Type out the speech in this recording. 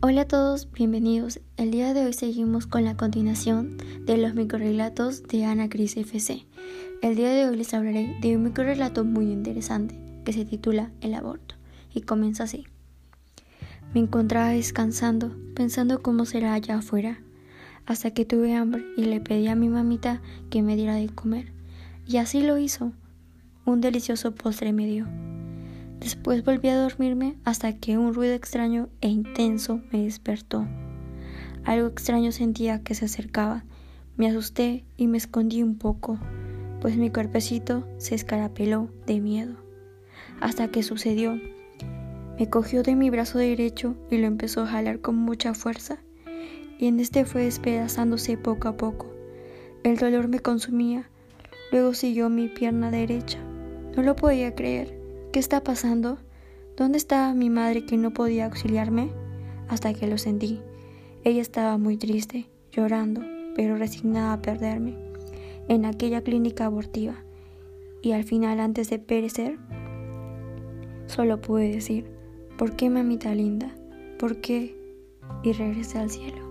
Hola a todos, bienvenidos. El día de hoy seguimos con la continuación de los microrelatos de Ana Cris FC. El día de hoy les hablaré de un microrelato muy interesante que se titula El aborto y comienza así. Me encontraba descansando, pensando cómo será allá afuera, hasta que tuve hambre y le pedí a mi mamita que me diera de comer. Y así lo hizo. Un delicioso postre me dio. Después volví a dormirme hasta que un ruido extraño e intenso me despertó. Algo extraño sentía que se acercaba. Me asusté y me escondí un poco, pues mi cuerpecito se escarapeló de miedo. Hasta que sucedió. Me cogió de mi brazo derecho y lo empezó a jalar con mucha fuerza, y en este fue despedazándose poco a poco. El dolor me consumía. Luego siguió mi pierna derecha. No lo podía creer. ¿Qué está pasando? ¿Dónde estaba mi madre que no podía auxiliarme? Hasta que lo sentí. Ella estaba muy triste, llorando, pero resignada a perderme, en aquella clínica abortiva. Y al final, antes de perecer, solo pude decir, ¿por qué mamita linda? ¿Por qué? Y regresé al cielo.